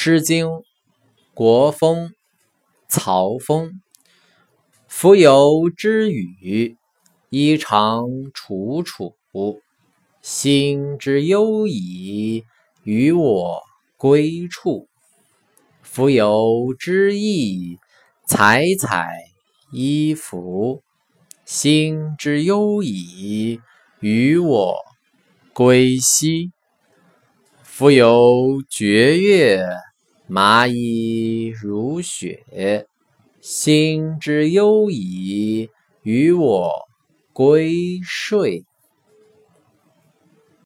诗经·国风·曹风。蜉蝣之羽，衣裳楚楚。心之忧矣，与我归处。蜉蝣之翼，采采衣服。心之忧矣，与我归兮。蜉蝣绝乐，蚂蚁如雪。心之忧矣，与我归睡。